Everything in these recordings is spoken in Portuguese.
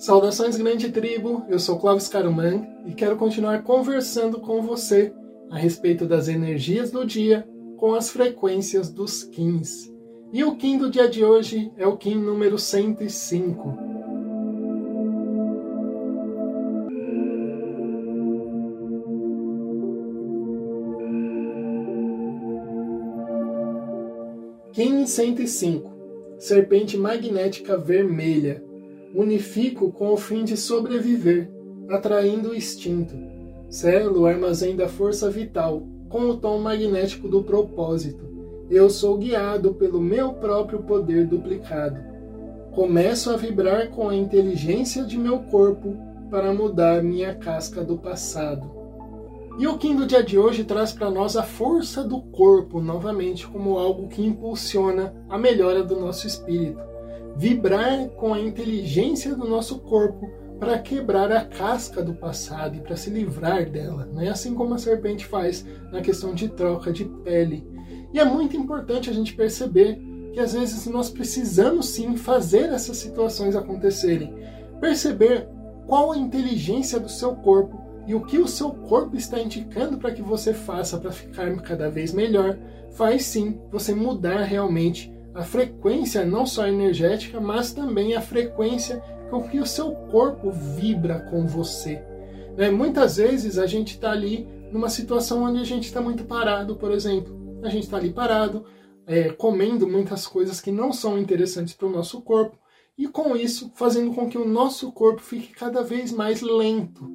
Saudações, grande tribo! Eu sou Clóvis Caruman e quero continuar conversando com você a respeito das energias do dia com as frequências dos Kins. E o Kim do dia de hoje é o Kim número 105. Kim 105 Serpente magnética vermelha unifico com o fim de sobreviver, atraindo o instinto. Selo o armazém da força vital, com o tom magnético do propósito. Eu sou guiado pelo meu próprio poder duplicado. Começo a vibrar com a inteligência de meu corpo para mudar minha casca do passado. E o Kim do dia de hoje traz para nós a força do corpo novamente como algo que impulsiona a melhora do nosso espírito vibrar com a inteligência do nosso corpo para quebrar a casca do passado e para se livrar dela, né? assim como a serpente faz na questão de troca de pele. E é muito importante a gente perceber que às vezes nós precisamos sim fazer essas situações acontecerem. Perceber qual a inteligência do seu corpo e o que o seu corpo está indicando para que você faça para ficar cada vez melhor, faz sim você mudar realmente a frequência não só energética, mas também a frequência com que o seu corpo vibra com você. Né? Muitas vezes a gente está ali numa situação onde a gente está muito parado, por exemplo. A gente está ali parado, é, comendo muitas coisas que não são interessantes para o nosso corpo, e com isso fazendo com que o nosso corpo fique cada vez mais lento.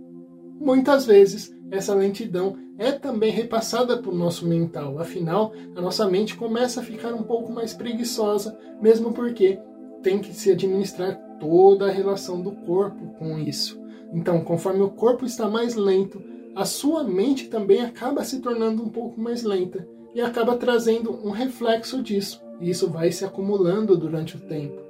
Muitas vezes essa lentidão é também repassada para o nosso mental. Afinal, a nossa mente começa a ficar um pouco mais preguiçosa, mesmo porque tem que se administrar toda a relação do corpo com isso. Então, conforme o corpo está mais lento, a sua mente também acaba se tornando um pouco mais lenta e acaba trazendo um reflexo disso. E isso vai se acumulando durante o tempo.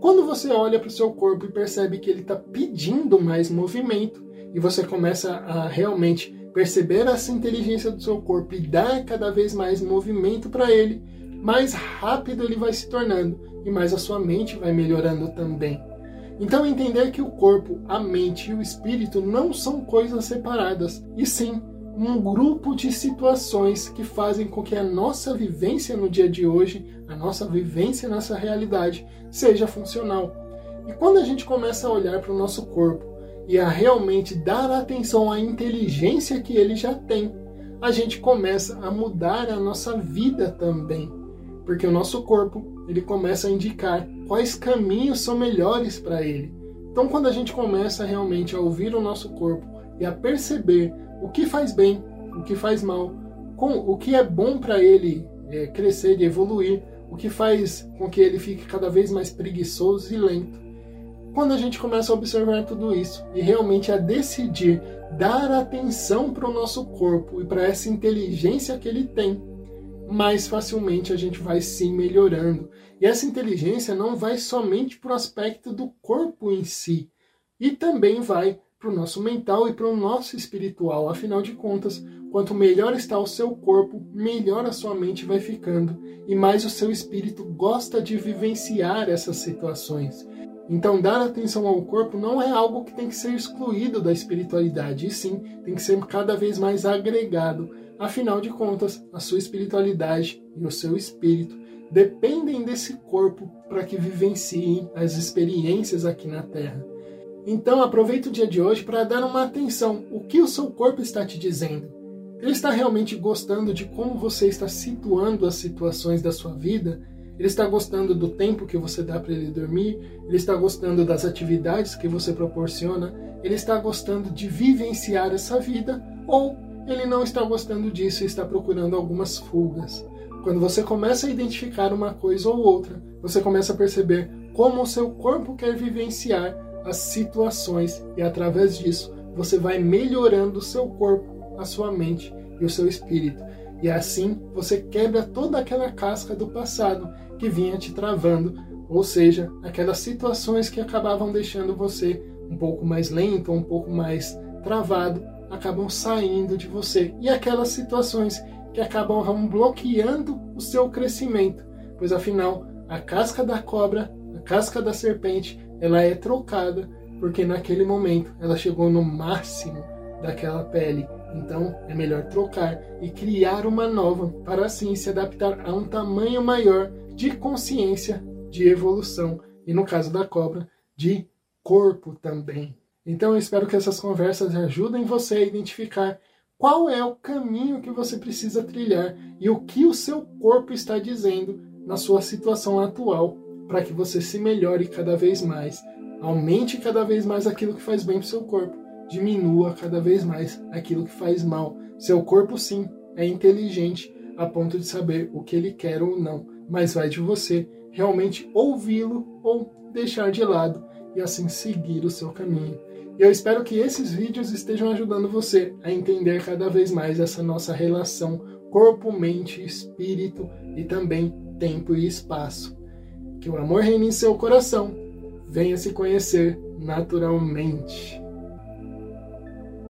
Quando você olha para o seu corpo e percebe que ele está pedindo mais movimento, e você começa a realmente perceber essa inteligência do seu corpo e dar cada vez mais movimento para ele, mais rápido ele vai se tornando e mais a sua mente vai melhorando também. Então entender que o corpo, a mente e o espírito não são coisas separadas, e sim um grupo de situações que fazem com que a nossa vivência no dia de hoje, a nossa vivência nessa realidade, seja funcional. E quando a gente começa a olhar para o nosso corpo e a realmente dar atenção à inteligência que ele já tem, a gente começa a mudar a nossa vida também. Porque o nosso corpo, ele começa a indicar quais caminhos são melhores para ele. Então, quando a gente começa realmente a ouvir o nosso corpo e a perceber o que faz bem, o que faz mal, com o que é bom para ele é, crescer e evoluir, o que faz com que ele fique cada vez mais preguiçoso e lento, quando a gente começa a observar tudo isso e realmente a decidir dar atenção para o nosso corpo e para essa inteligência que ele tem, mais facilmente a gente vai sim melhorando. E essa inteligência não vai somente para o aspecto do corpo em si, e também vai para o nosso mental e para o nosso espiritual. Afinal de contas, quanto melhor está o seu corpo, melhor a sua mente vai ficando e mais o seu espírito gosta de vivenciar essas situações. Então, dar atenção ao corpo não é algo que tem que ser excluído da espiritualidade, e sim tem que ser cada vez mais agregado. Afinal de contas, a sua espiritualidade e o seu espírito dependem desse corpo para que vivenciem as experiências aqui na Terra. Então, aproveite o dia de hoje para dar uma atenção. O que o seu corpo está te dizendo? Ele está realmente gostando de como você está situando as situações da sua vida? Ele está gostando do tempo que você dá para ele dormir, ele está gostando das atividades que você proporciona, ele está gostando de vivenciar essa vida ou ele não está gostando disso e está procurando algumas fugas. Quando você começa a identificar uma coisa ou outra, você começa a perceber como o seu corpo quer vivenciar as situações e através disso você vai melhorando o seu corpo, a sua mente e o seu espírito. E assim você quebra toda aquela casca do passado que vinha te travando, ou seja, aquelas situações que acabavam deixando você um pouco mais lento, um pouco mais travado, acabam saindo de você. E aquelas situações que acabam bloqueando o seu crescimento, pois afinal, a casca da cobra, a casca da serpente, ela é trocada porque naquele momento ela chegou no máximo daquela pele. Então é melhor trocar e criar uma nova para assim se adaptar a um tamanho maior de consciência, de evolução e no caso da cobra, de corpo também. Então eu espero que essas conversas ajudem você a identificar qual é o caminho que você precisa trilhar e o que o seu corpo está dizendo na sua situação atual para que você se melhore cada vez mais, aumente cada vez mais aquilo que faz bem para o seu corpo, diminua cada vez mais aquilo que faz mal. Seu corpo sim é inteligente a ponto de saber o que ele quer ou não, mas vai de você realmente ouvi-lo ou deixar de lado e assim seguir o seu caminho. Eu espero que esses vídeos estejam ajudando você a entender cada vez mais essa nossa relação corpo, mente, espírito e também tempo e espaço. Que o amor reine em seu coração. Venha se conhecer naturalmente.